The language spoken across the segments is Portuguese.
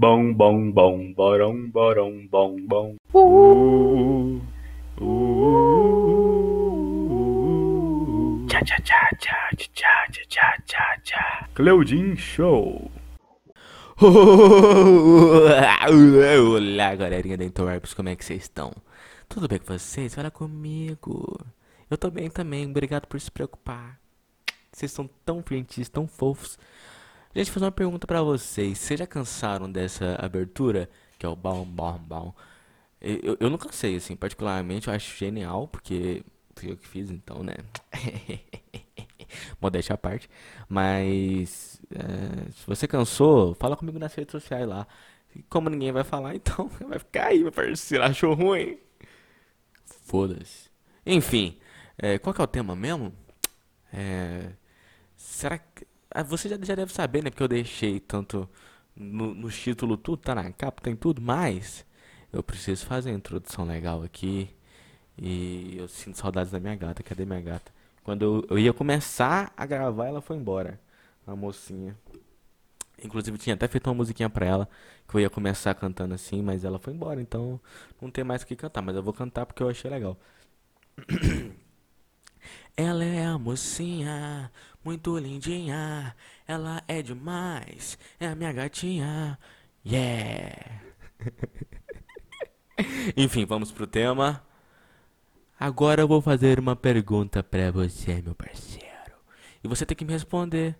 Bom, bom, bom, borão, borão, bom, bom. Uh, uh, uh, tchá, tchá, tchá, tchá, tchá, tchá, tchá, tchá, tchá. Cleudin Show. Olá, galerinha da Interwebs, como é que vocês estão? Tudo bem com vocês? Fala comigo. Eu tô bem também, obrigado por se preocupar. Vocês são tão gentis, tão fofos. Gente, fazer uma pergunta pra vocês. Vocês já cansaram dessa abertura? Que é o bom, bom, bom. Eu, eu não cansei, assim, particularmente eu acho genial, porque fui eu que fiz, então, né? Modéstia à parte. Mas, é, se você cansou, fala comigo nas redes sociais lá. E como ninguém vai falar, então vai ficar aí, meu parceiro. Achou ruim? Foda-se. Enfim, é, qual que é o tema mesmo? É, será que. Ah, você já, já deve saber, né? Porque eu deixei tanto no, no título tudo, tá na capa, tem tudo, mas eu preciso fazer a introdução legal aqui. E eu sinto saudades da minha gata. Cadê minha gata? Quando eu, eu ia começar a gravar, ela foi embora. A mocinha. Inclusive, tinha até feito uma musiquinha pra ela. Que eu ia começar cantando assim, mas ela foi embora. Então, não tem mais o que cantar. Mas eu vou cantar porque eu achei legal. Ela é a mocinha, muito lindinha. Ela é demais, é a minha gatinha. Yeah! Enfim, vamos pro tema. Agora eu vou fazer uma pergunta pra você, meu parceiro. E você tem que me responder.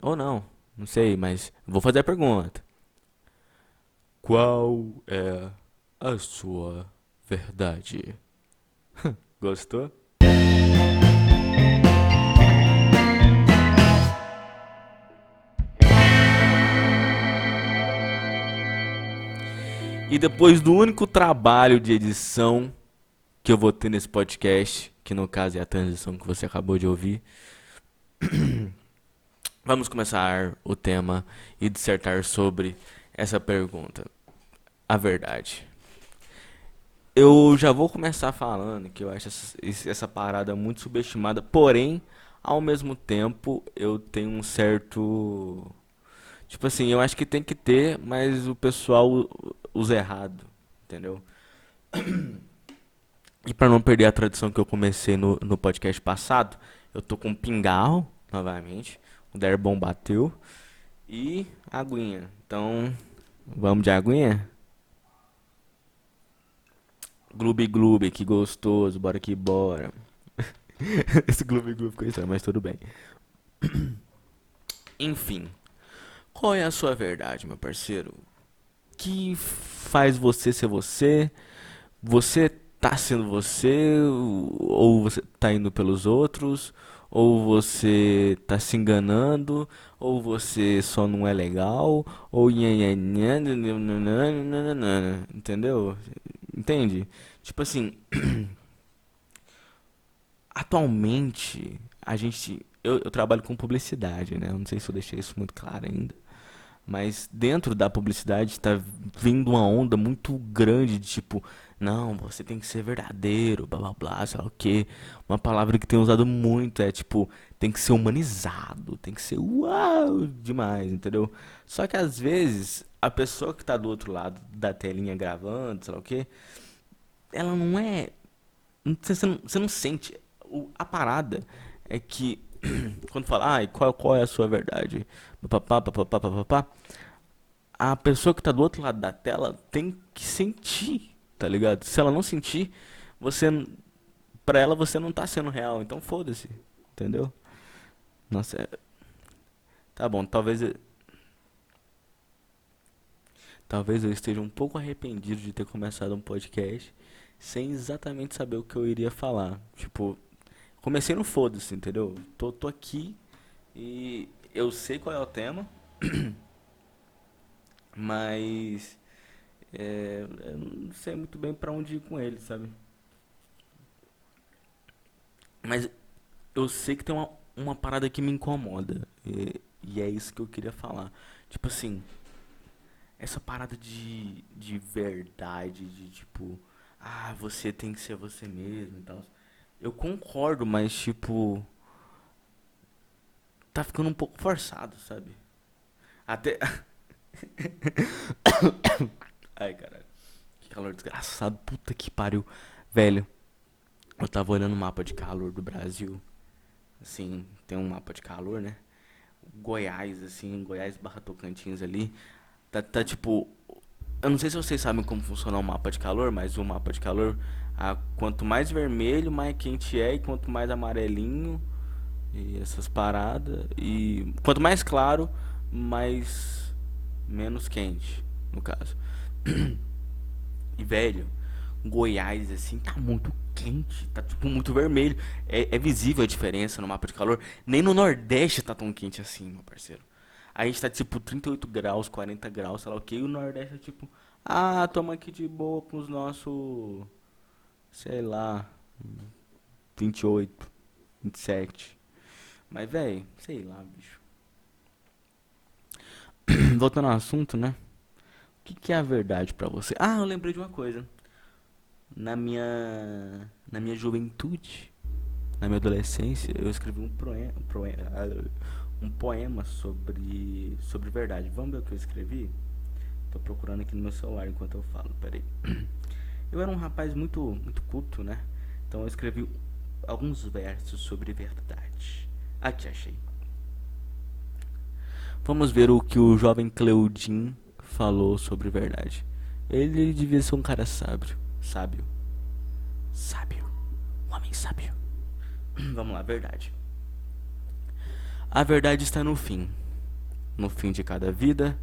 Ou não, não sei, mas vou fazer a pergunta. Qual é a sua verdade? Gostou? E depois do único trabalho de edição que eu vou ter nesse podcast, que no caso é a transição que você acabou de ouvir, vamos começar o tema e dissertar sobre essa pergunta. A verdade. Eu já vou começar falando que eu acho essa, essa parada muito subestimada, porém, ao mesmo tempo, eu tenho um certo. Tipo assim, eu acho que tem que ter, mas o pessoal usa errado, entendeu? E para não perder a tradição que eu comecei no, no podcast passado, eu tô com pingal novamente. O Derbon bateu. E aguinha. Então, vamos de aguinha? Gloob Gloob, que gostoso, bora que bora. Esse Gloob Gloob ficou estranho, mas tudo bem. Enfim, qual é a sua verdade, meu parceiro? Que faz você ser você? Você tá sendo você? Ou você tá indo pelos outros? Ou você tá se enganando? Ou você só não é legal? Ou entendeu? Entende? Tipo assim, atualmente a gente eu, eu, trabalho com publicidade, né? Eu não sei se eu deixei isso muito claro ainda. Mas dentro da publicidade está vindo uma onda muito grande de tipo, não, você tem que ser verdadeiro, blá blá blá, sei lá o que. Uma palavra que tem usado muito é tipo, tem que ser humanizado, tem que ser uau demais, entendeu? Só que às vezes a pessoa que está do outro lado da telinha gravando, sei lá o que, ela não é. Você não, você não sente. A parada é que quando fala, ah, qual, qual é a sua verdade? Papapá, papapá, papapá. A pessoa que tá do outro lado da tela tem que sentir, tá ligado? Se ela não sentir, você. Pra ela você não tá sendo real, então foda-se, entendeu? Nossa, é... Tá bom, talvez. Talvez eu esteja um pouco arrependido de ter começado um podcast sem exatamente saber o que eu iria falar. Tipo, comecei no foda-se, entendeu? Tô, tô aqui e eu sei qual é o tema, mas é, eu não sei muito bem para onde ir com ele, sabe? Mas eu sei que tem uma, uma parada que me incomoda e, e é isso que eu queria falar. Tipo assim, essa parada de, de verdade, de tipo, ah, você tem que ser você mesmo e tal. Eu concordo, mas tipo. Tá ficando um pouco forçado, sabe? Até. Ai, caralho. Que calor desgraçado. Puta que pariu. Velho, eu tava olhando o mapa de calor do Brasil. Assim, tem um mapa de calor, né? Goiás, assim, Goiás barra Tocantins ali. Tá, tá tipo. Eu não sei se vocês sabem como funciona o mapa de calor, mas o mapa de calor, a, quanto mais vermelho, mais quente é, e quanto mais amarelinho, e essas paradas. E quanto mais claro, mais. menos quente, no caso. E velho, Goiás, assim, tá muito quente, tá tipo muito vermelho. É, é, visível a diferença no mapa de calor. Nem no Nordeste tá tão quente assim, meu parceiro. A gente tá tipo 38 graus, 40 graus, sei lá o que. E o Nordeste é tipo, ah, toma aqui de boa com os nossos, sei lá, 28, 27. Mas, velho, sei lá, bicho. Voltando ao assunto, né? O que, que é a verdade para você? Ah, eu lembrei de uma coisa na minha na minha juventude, na minha adolescência, eu escrevi um poema, um sobre sobre verdade. Vamos ver o que eu escrevi? Tô procurando aqui no meu celular enquanto eu falo. Peraí. Eu era um rapaz muito muito culto, né? Então eu escrevi alguns versos sobre verdade. Aqui achei. Vamos ver o que o jovem Cleudin falou sobre verdade. Ele devia ser um cara sábio sábio. Sábio. Um homem sábio. Vamos lá, verdade. A verdade está no fim. No fim de cada vida,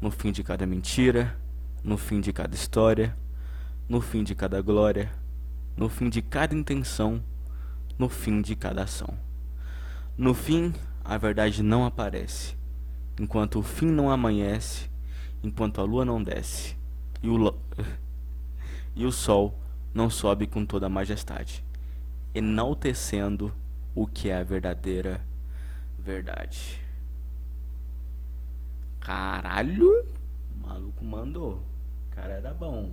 no fim de cada mentira, no fim de cada história, no fim de cada glória, no fim de cada intenção, no fim de cada ação. No fim, a verdade não aparece, enquanto o fim não amanhece, enquanto a lua não desce, e o e o sol não sobe com toda a majestade, enaltecendo o que é a verdadeira verdade. Caralho, o maluco mandou. O cara era bom.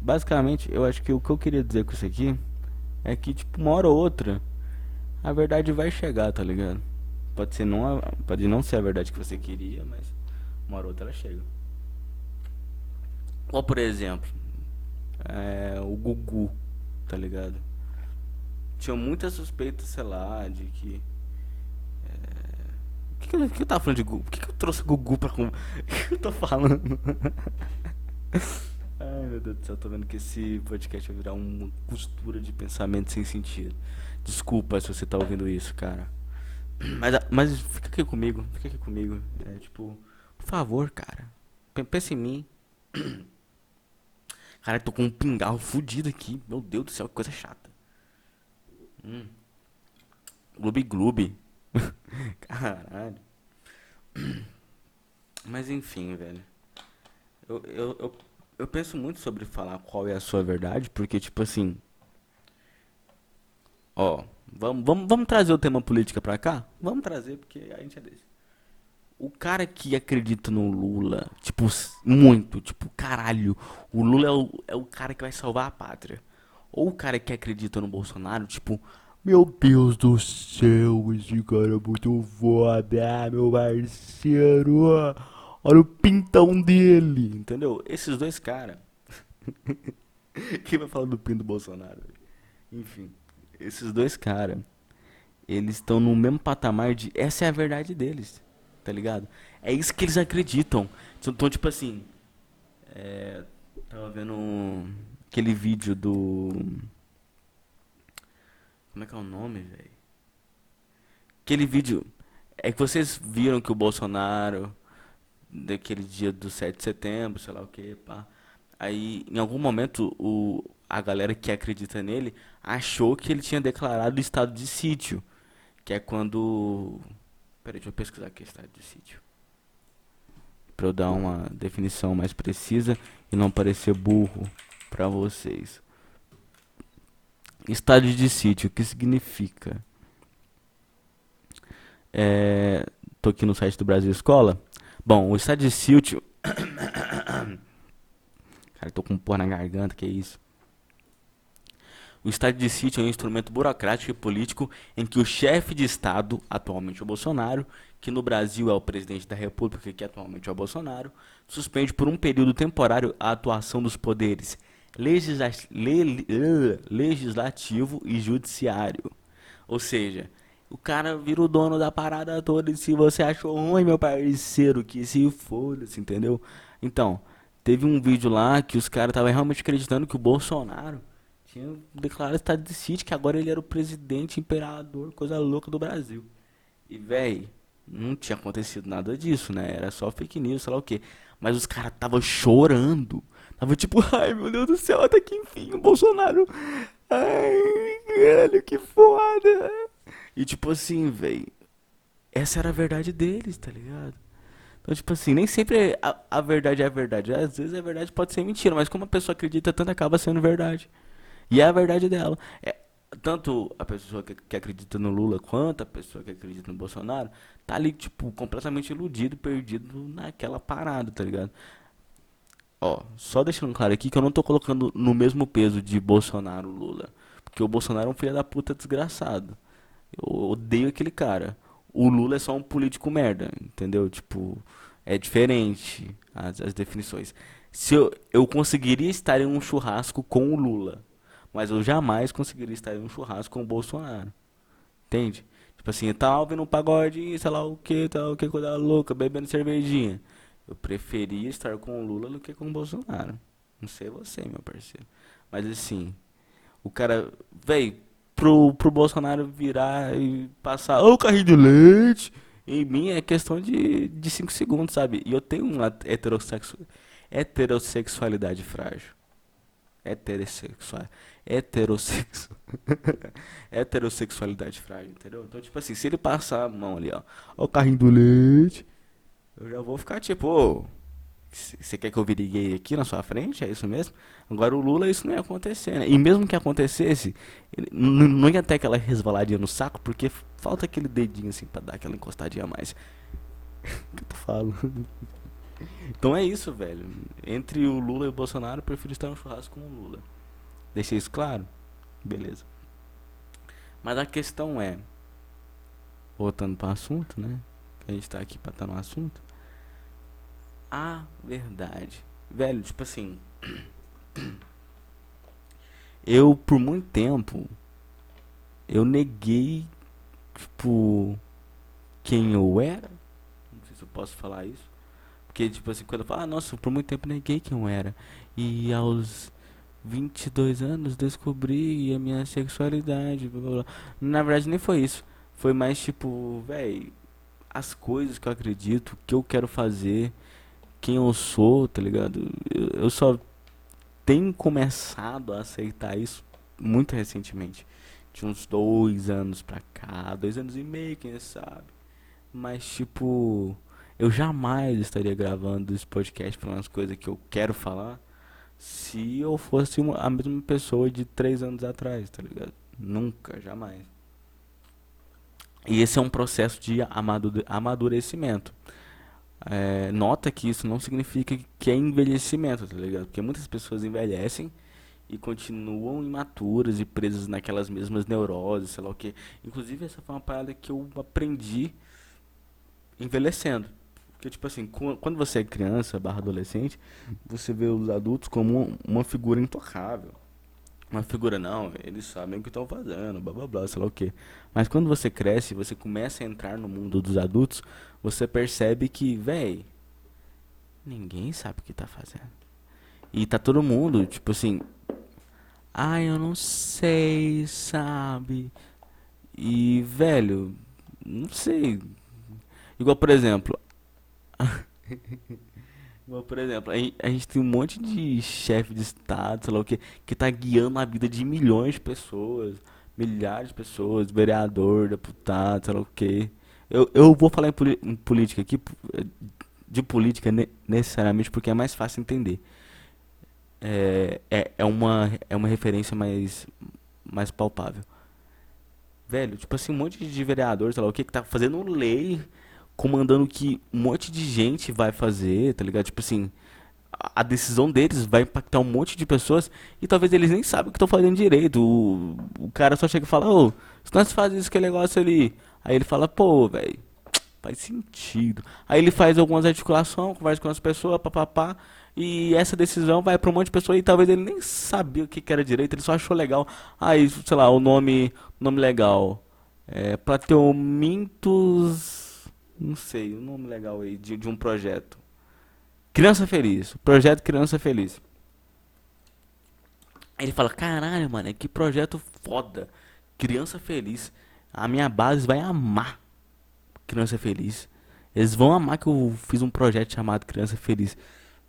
Basicamente, eu acho que o que eu queria dizer com isso aqui é que, tipo, uma hora ou outra, a verdade vai chegar, tá ligado? Pode ser não, a, pode não ser a verdade que você queria, mas uma hora ou outra ela chega. Ou por exemplo, é, o Gugu, tá ligado? Tinha muita suspeita, sei lá, de que. É... Que, que, eu, que tava falando de Gugu? Por que, que eu trouxe Gugu pra. O que eu tô falando? Ai meu Deus do céu, tô vendo que esse podcast vai virar uma costura de pensamento sem sentido. Desculpa se você tá ouvindo isso, cara. Mas, mas fica aqui comigo, fica aqui comigo. É tipo, por favor, cara. Pensa em mim. Cara, tô com um pingarro fudido aqui. Meu Deus do céu, que coisa chata. Hum. Gloob Gloob. Caralho. Mas enfim, velho. Eu, eu, eu, eu penso muito sobre falar qual é a sua verdade, porque, tipo assim. Ó, vamos, trazer o tema política pra cá? Vamos trazer, porque a gente é desse o cara que acredita no Lula, tipo, muito, tipo, caralho, o Lula é o, é o cara que vai salvar a pátria. Ou o cara que acredita no Bolsonaro, tipo, meu Deus do céu, esse cara é muito foda, meu parceiro. Olha o pintão dele, entendeu? Esses dois caras. Quem vai falar do pinto do Bolsonaro? Enfim, esses dois caras, eles estão no mesmo patamar de. Essa é a verdade deles tá ligado? É isso que eles acreditam. Então, tipo assim. É, tava vendo aquele vídeo do. Como é que é o nome, velho? Aquele vídeo. É que vocês viram que o Bolsonaro. Daquele dia do 7 de setembro, sei lá o que, pá. Aí, em algum momento, o, a galera que acredita nele achou que ele tinha declarado o estado de sítio. Que é quando Peraí, deixa eu pesquisar aqui estado de sítio. Pra eu dar uma definição mais precisa e não parecer burro pra vocês. Estado de sítio, o que significa? É, tô aqui no site do Brasil Escola. Bom, o estado de sítio. Cara, tô com um pó na garganta, que é isso? O estado de sítio é um instrumento burocrático e político em que o chefe de Estado, atualmente o Bolsonaro, que no Brasil é o presidente da República, que atualmente é o Bolsonaro, suspende por um período temporário a atuação dos poderes legislativo e judiciário. Ou seja, o cara vira o dono da parada toda e se você achou ruim, meu parceiro, que se foda-se, entendeu? Então, teve um vídeo lá que os caras estavam realmente acreditando que o Bolsonaro tinha declarado estado de sítio, que agora ele era o presidente, imperador, coisa louca do Brasil. E, véi, não tinha acontecido nada disso, né? Era só fake news, sei lá o quê. Mas os caras tava chorando. Tava tipo, ai meu Deus do céu, até que enfim o Bolsonaro. Ai, velho, que foda. E tipo assim, véi, essa era a verdade deles, tá ligado? Então, tipo assim, nem sempre a, a verdade é a verdade. Às vezes a verdade pode ser mentira, mas como a pessoa acredita tanto, acaba sendo verdade. E é a verdade dela. É, tanto a pessoa que, que, acredita no Lula quanto a pessoa que acredita no Bolsonaro tá ali, tipo, completamente iludido, perdido naquela parada, tá ligado? Ó, só deixando claro aqui que eu não tô colocando no mesmo peso de Bolsonaro Lula. Porque o Bolsonaro é um filho da puta desgraçado. Eu odeio aquele cara. O Lula é só um político merda, entendeu? Tipo, é diferente as, as definições. Se eu, eu conseguiria estar em um churrasco com o Lula mas eu jamais conseguiria estar em um churrasco com o Bolsonaro. Entende? Tipo assim, tá ouvindo um pagode, sei lá o que, tal, o que, coisa louca, bebendo cervejinha. Eu preferia estar com o Lula do que com o Bolsonaro. Não sei você, meu parceiro. Mas assim, o cara, véi, pro, pro Bolsonaro virar e passar o oh, carrinho de leite, em mim é questão de 5 segundos, sabe? E eu tenho uma heterossexu heterossexualidade frágil. Heterossexual heterossexual. heterossexualidade frágil, entendeu? Então, tipo assim, se ele passar a mão ali, ó o carrinho do leite, eu já vou ficar tipo, você quer que eu vire gay aqui na sua frente? É isso mesmo? Agora o Lula isso não ia acontecer, né? E mesmo que acontecesse, não ia ter aquela resvaladinha no saco, porque falta aquele dedinho assim pra dar aquela encostadinha a mais. que tu falo? então é isso, velho. Entre o Lula e o Bolsonaro, eu prefiro estar no churrasco com o Lula. Deixei isso claro? Beleza. Mas a questão é, voltando para o assunto, né? A gente está aqui para estar tá no assunto. A verdade. Velho, tipo assim. Eu, por muito tempo, eu neguei, tipo, quem eu era. Não sei se eu posso falar isso. Porque, tipo assim, quando eu falo, ah, nossa, por muito tempo neguei quem eu era. E aos 22 anos descobri a minha sexualidade. Blá, blá, blá. Na verdade, nem foi isso. Foi mais tipo, véi, as coisas que eu acredito, que eu quero fazer, quem eu sou, tá ligado? Eu, eu só tenho começado a aceitar isso muito recentemente. De uns dois anos pra cá, dois anos e meio, quem sabe. Mas, tipo, eu jamais estaria gravando esse podcast falando as coisas que eu quero falar se eu fosse uma, a mesma pessoa de três anos atrás, tá ligado? Nunca, jamais. E esse é um processo de amadurecimento. É, nota que isso não significa que é envelhecimento, tá ligado? Porque muitas pessoas envelhecem e continuam imaturas e presas naquelas mesmas neuroses, sei lá o que. Inclusive, essa foi uma parada que eu aprendi envelhecendo. Porque, tipo assim, quando você é criança barra adolescente, você vê os adultos como uma figura intocável. Uma figura, não, eles sabem o que estão fazendo, blá blá blá, sei lá o que. Mas quando você cresce, você começa a entrar no mundo dos adultos, você percebe que, véi, ninguém sabe o que tá fazendo. E tá todo mundo, tipo assim, ai, eu não sei, sabe? E, velho, não sei. Igual, por exemplo, por exemplo, a gente tem um monte de chefe de estado, sei lá o que, que tá guiando a vida de milhões de pessoas, milhares de pessoas, vereador, deputado, sei lá o que. Eu, eu vou falar em, política aqui, de política necessariamente porque é mais fácil entender. É, é, é, uma, é uma referência mais, mais palpável. Velho, tipo assim, um monte de vereador, sei lá o que, que tá fazendo lei comandando o que um monte de gente vai fazer, tá ligado? Tipo assim, a decisão deles vai impactar um monte de pessoas e talvez eles nem sabem o que estão fazendo direito. O, o cara só chega e fala, ô, se nós fazemos esse negócio ali. Aí ele fala, pô, velho, faz sentido. Aí ele faz algumas articulações, conversa com as pessoas, papapá. E essa decisão vai para um monte de pessoas e talvez ele nem sabia o que, que era direito, ele só achou legal. Aí, sei lá, o nome, nome legal. É, Plateumintos. Não sei, o um nome legal aí de, de um projeto. Criança Feliz. Projeto Criança Feliz. Ele fala, caralho, mano, que projeto foda. Criança Feliz. A minha base vai amar Criança Feliz. Eles vão amar que eu fiz um projeto chamado Criança Feliz.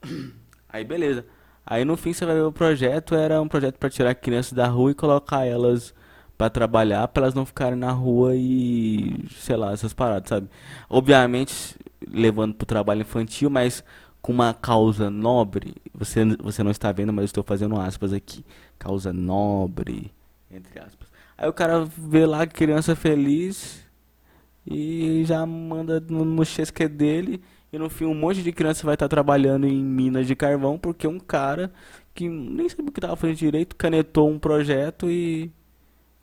Aí beleza. Aí no fim você vai ver o projeto, era um projeto para tirar crianças da rua e colocar elas para trabalhar, para elas não ficarem na rua e sei lá, essas paradas, sabe? Obviamente levando pro trabalho infantil, mas com uma causa nobre. Você você não está vendo, mas eu estou fazendo aspas aqui. Causa nobre, entre aspas. Aí o cara vê lá criança feliz e já manda no, no chesque dele e no fim um monte de criança vai estar trabalhando em minas de carvão porque um cara que nem sabia o que estava fazendo direito canetou um projeto e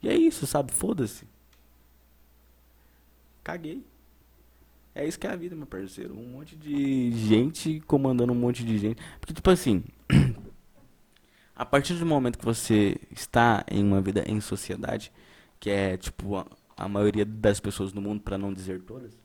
e é isso, sabe? Foda-se. Caguei. É isso que é a vida, meu parceiro. Um monte de gente comandando um monte de gente. Porque, tipo assim, a partir do momento que você está em uma vida em sociedade, que é, tipo, a, a maioria das pessoas no mundo, para não dizer todas,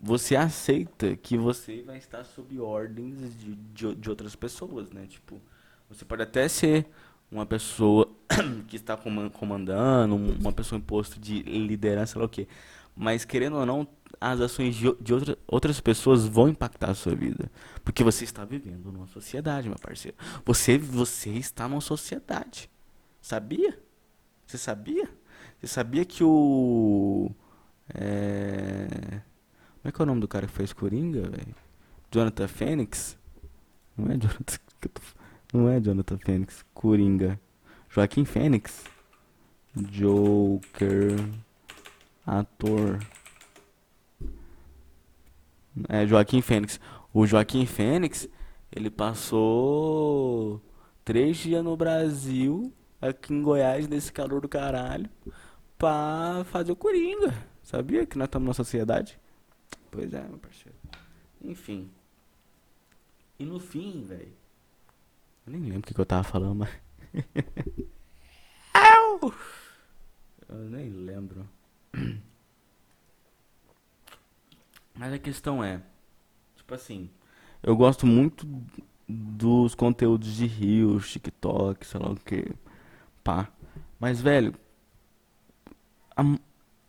você aceita que você vai estar sob ordens de, de, de, outras pessoas, né? Tipo, você pode até ser uma pessoa que está comandando, uma pessoa em posto de liderança, sei lá o quê. Mas, querendo ou não, as ações de, de outra, outras pessoas vão impactar a sua vida. Porque você está vivendo numa sociedade, meu parceiro. Você, você está numa sociedade. Sabia? Você sabia? Você sabia que o. É como é que é o nome do cara que fez Coringa, velho? Jonathan Fênix? Não é Jonathan. Não é Jonathan Fênix. Coringa. Joaquim Fênix. Joker. Ator. É Joaquim Fênix. O Joaquim Fênix, ele passou três dias no Brasil, aqui em Goiás, nesse calor do caralho, pra fazer o Coringa. Sabia que nós estamos na sociedade? Pois é, meu parceiro. Enfim. E no fim, velho. Eu nem lembro o que, que eu tava falando, mas. eu nem lembro. Mas a questão é. Tipo assim. Eu gosto muito dos conteúdos de Rios, TikTok, sei lá o que. Pá. Mas, velho.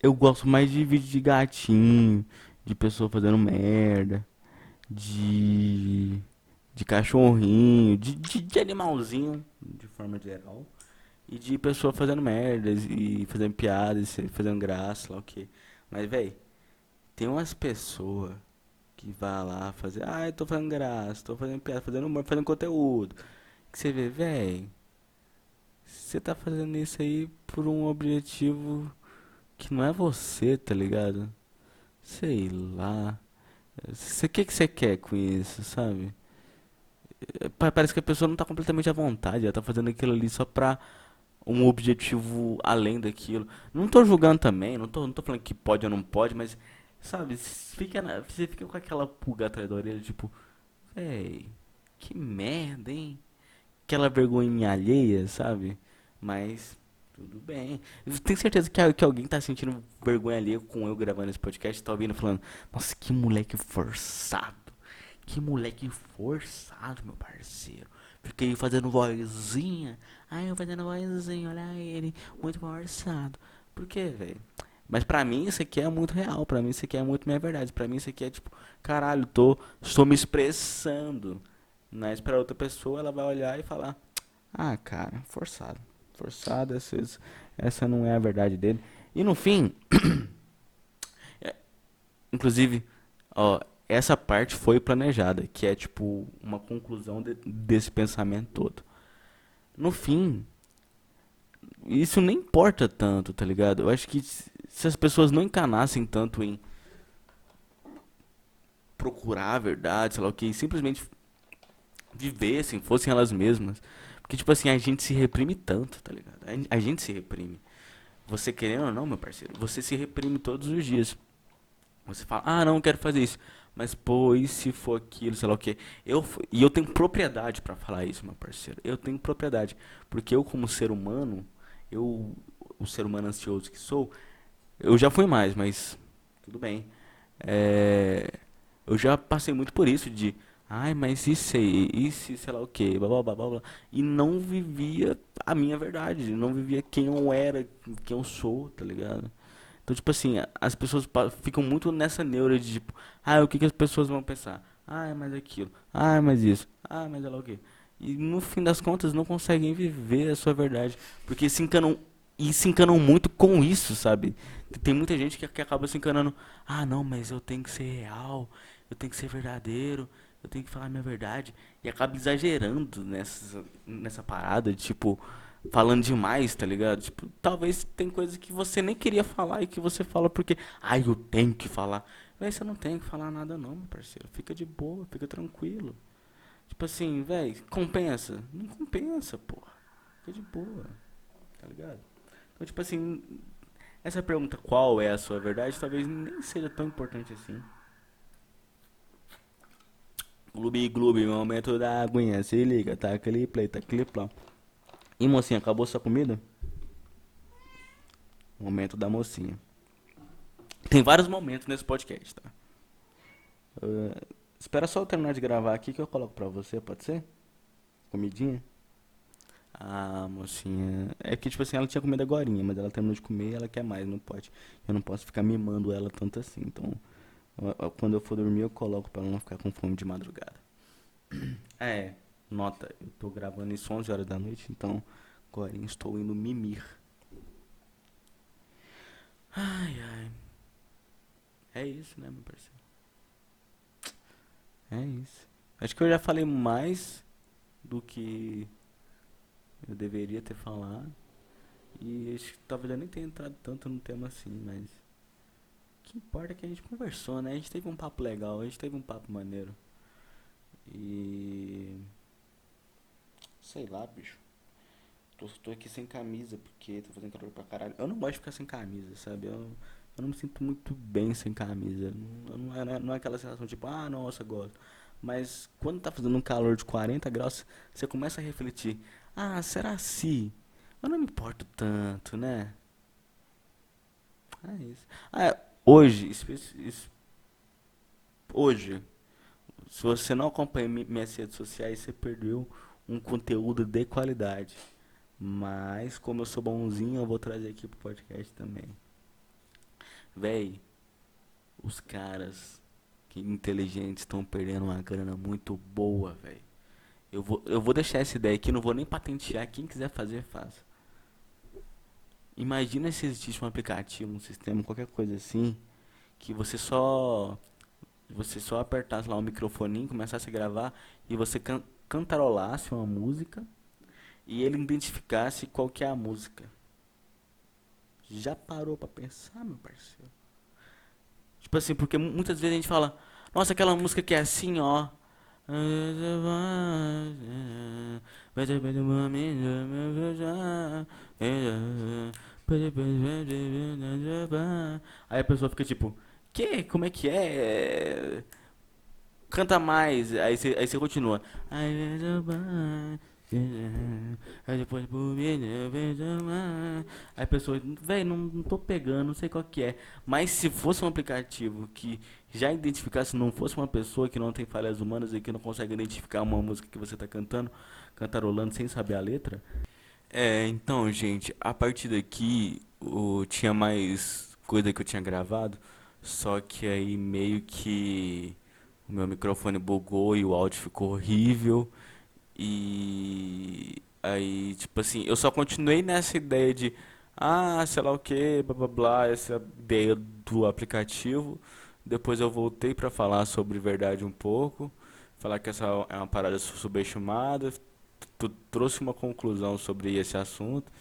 Eu gosto mais de vídeo de gatinho, de pessoa fazendo merda, de de cachorrinho, de, de, de, animalzinho, de forma geral, e de pessoa fazendo merdas e fazendo piadas, fazendo graça, lá o que. Mas, velho, tem umas pessoas que vai lá fazer, ah, eu tô fazendo graça, tô fazendo piada, fazendo humor, fazendo conteúdo. Que você vê, velho, você tá fazendo isso aí por um objetivo que não é você, tá ligado? Sei lá. O que, que você quer com isso, sabe? Parece que a pessoa não está completamente à vontade, ela está fazendo aquilo ali só pra um objetivo além daquilo. Não estou julgando também, não tô, não tô falando que pode ou não pode, mas, sabe, fica você fica com aquela pulga atrás da orelha, tipo, véi, que merda, hein? Aquela vergonha alheia, sabe? Mas tudo bem. Tenho certeza que, que alguém tá sentindo vergonha ali com eu gravando esse podcast, tá ouvindo falando, nossa, que moleque forçado. Que moleque forçado, meu parceiro. Fiquei fazendo vozinha. Ai, eu fazendo vozinha, olha ele, muito forçado. Por quê, velho? Mas pra mim isso aqui é muito real, pra mim isso aqui é muito minha verdade. Pra mim isso aqui é tipo, caralho, tô, estou me expressando. Mas pra outra pessoa ela vai olhar e falar, ah, cara, forçado forçada, essas, essa não é a verdade dele. E no fim, é, inclusive, ó, essa parte foi planejada, que é tipo uma conclusão de, desse pensamento todo. No fim, isso nem importa tanto, tá ligado? Eu acho que se as pessoas não encanassem tanto em procurar a verdade, sei lá o que, simplesmente vivessem, fossem elas mesmas. Porque, tipo assim, a gente se reprime tanto, tá ligado? A, gente se reprime. Você querendo ou não, meu parceiro, você se reprime todos os dias. Você fala, ah, não, quero fazer isso. Mas, pô, e se for aquilo, sei lá o quê? Eu, e eu tenho propriedade para falar isso, meu parceiro. Eu tenho propriedade. Porque eu, como ser humano, eu, o ser humano ansioso que sou, eu já fui mais, mas tudo bem. É, eu já passei muito por isso de Ai, mas sei, e se sei lá o que, blá, blá, blá, blá, e não vivia a minha verdade, não vivia quem eu era, quem eu sou, tá ligado? Então, tipo assim, as pessoas ficam muito nessa neura de tipo, ah, o que, que as pessoas vão pensar? Ah, mas aquilo, ah, mas isso, ah, mas sei lá o que. E no fim das contas não conseguem viver a sua verdade, porque se encanam, e se encanam muito com isso, sabe? Tem muita gente que, que acaba se encanando, ah, não, mas eu tenho que ser real, eu tenho que ser verdadeiro, eu tenho que falar a minha verdade. E acaba exagerando nessa, nessa parada, tipo, falando demais, tá ligado? Tipo, talvez tem coisas que você nem queria falar e que você fala porque, ai, eu tenho que falar. Véi, você não tem que falar nada não, meu parceiro. Fica de boa, fica tranquilo. Tipo assim, véi, compensa? Não compensa, porra. Fica de boa, tá ligado? Então, tipo assim, essa pergunta, qual é a sua verdade, talvez nem seja tão importante assim. Gloob Gloob, momento da aguinha, se liga, tá aquele play, tá aquele plano. E mocinha, acabou sua comida? Momento da mocinha. Tem vários momentos nesse podcast, tá? Uh, espera só eu terminar de gravar aqui que eu coloco pra você, pode ser? Comidinha? Ah, mocinha. É que, tipo assim, ela tinha comido agora, mas ela terminou de comer e ela quer mais, não pode. Eu não posso ficar mimando ela tanto assim, então quando eu for dormir, eu coloco pra não ficar com fome de madrugada. É, nota, eu tô gravando isso 11 horas da noite, então agora estou indo mimir. Ai, ai. É isso, né, meu parceiro? É isso. Acho que eu já falei mais do que eu deveria ter falado. E acho que talvez eu nem tenha entrado tanto no tema assim, mas que importa é que a gente conversou, né? A gente teve um papo legal, a gente teve um papo maneiro. E. Sei lá, bicho. Tô, tô aqui sem camisa porque tô fazendo calor pra caralho. Eu não gosto de ficar sem camisa, sabe? Eu, eu não me sinto muito bem sem camisa. Não, é, não é aquela sensação tipo, ah, nossa, gosto. Mas quando tá fazendo um calor de 40 graus, você começa a refletir: ah, será se? Eu não me importo tanto, né? É isso. Ah, Hoje, hoje, se você não acompanha minhas redes sociais, você perdeu um conteúdo de qualidade. Mas, como eu sou bonzinho, eu vou trazer aqui pro podcast também. Véi, os caras que inteligentes estão perdendo uma grana muito boa, velho. Eu vou, eu vou deixar essa ideia aqui, não vou nem patentear. Quem quiser fazer, faça. Imagina se existisse um aplicativo, um sistema, qualquer coisa assim, que você só você só apertasse lá o microfoninho, começasse a gravar e você can cantarolasse uma música e ele identificasse qual que é a música. Já parou para pensar, meu parceiro? Tipo assim, porque muitas vezes a gente fala, nossa, aquela música que é assim, ó. Aí a pessoa fica tipo, que? Como é que é? Canta mais. Aí você, aí você continua. Aí depois Aí a pessoa, velho, não, não tô pegando, não sei qual que é. Mas se fosse um aplicativo que já identificasse, não fosse uma pessoa que não tem falhas humanas e que não consegue identificar uma música que você tá cantando, cantarolando sem saber a letra, é, então, gente, a partir daqui o, tinha mais coisa que eu tinha gravado, só que aí meio que o meu microfone bugou e o áudio ficou horrível. E aí, tipo assim, eu só continuei nessa ideia de, ah, sei lá o que, blá blá blá, essa ideia do aplicativo. Depois eu voltei para falar sobre verdade um pouco, falar que essa é uma parada subestimada, tu trouxe uma conclusão sobre esse assunto,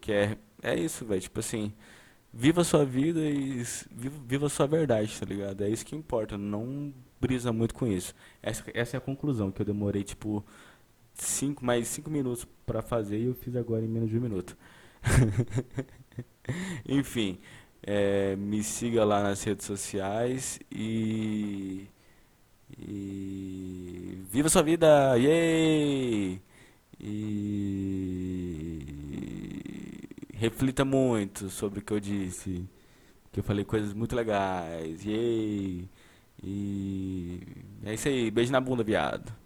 que é, é isso, velho. Tipo assim, viva a sua vida e viva, viva a sua verdade, tá ligado? É isso que importa. Não brisa muito com isso. Essa, essa é a conclusão, que eu demorei, tipo, cinco, mais cinco minutos para fazer e eu fiz agora em menos de um minuto. Enfim, é, me siga lá nas redes sociais e, e viva sua vida! Yay! E reflita muito sobre o que eu disse, que eu falei coisas muito legais. Yay! E é isso aí, beijo na bunda, viado.